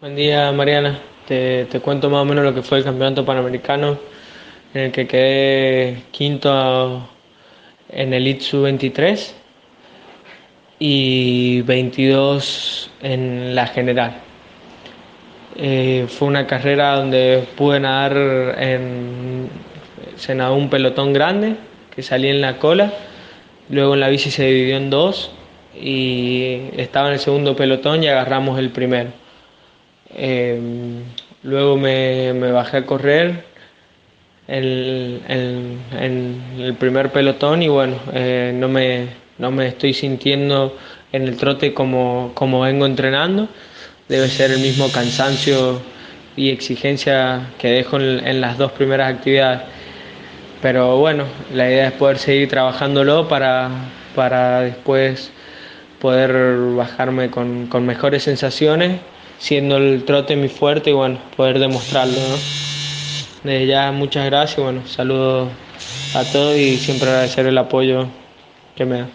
Buen día Mariana, te, cuento más o menos lo que fue el campeonato panamericano en el que quedé quinto en el ITSU 23 y 22 en la general. Eh, fue una carrera donde pude nadar en, se nadó un pelotón grande que salía en la cola, luego en la bici se dividió en dos y estaba en el segundo pelotón y agarramos el primero. Eh, luego me, bajé a correr en, el primer pelotón y bueno, eh, no, me, no me estoy sintiendo en el trote como, como vengo entrenando. Debe ser el mismo cansancio y exigencia que dejo en, las dos primeras actividades. Pero bueno, la idea es poder seguir trabajándolo para, para después poder bajarme con, con mejores sensaciones siendo el trote mi fuerte y bueno, poder demostrarlo. ¿no? Desde ya muchas gracias, bueno, saludos a todos y siempre agradecer el apoyo que me da.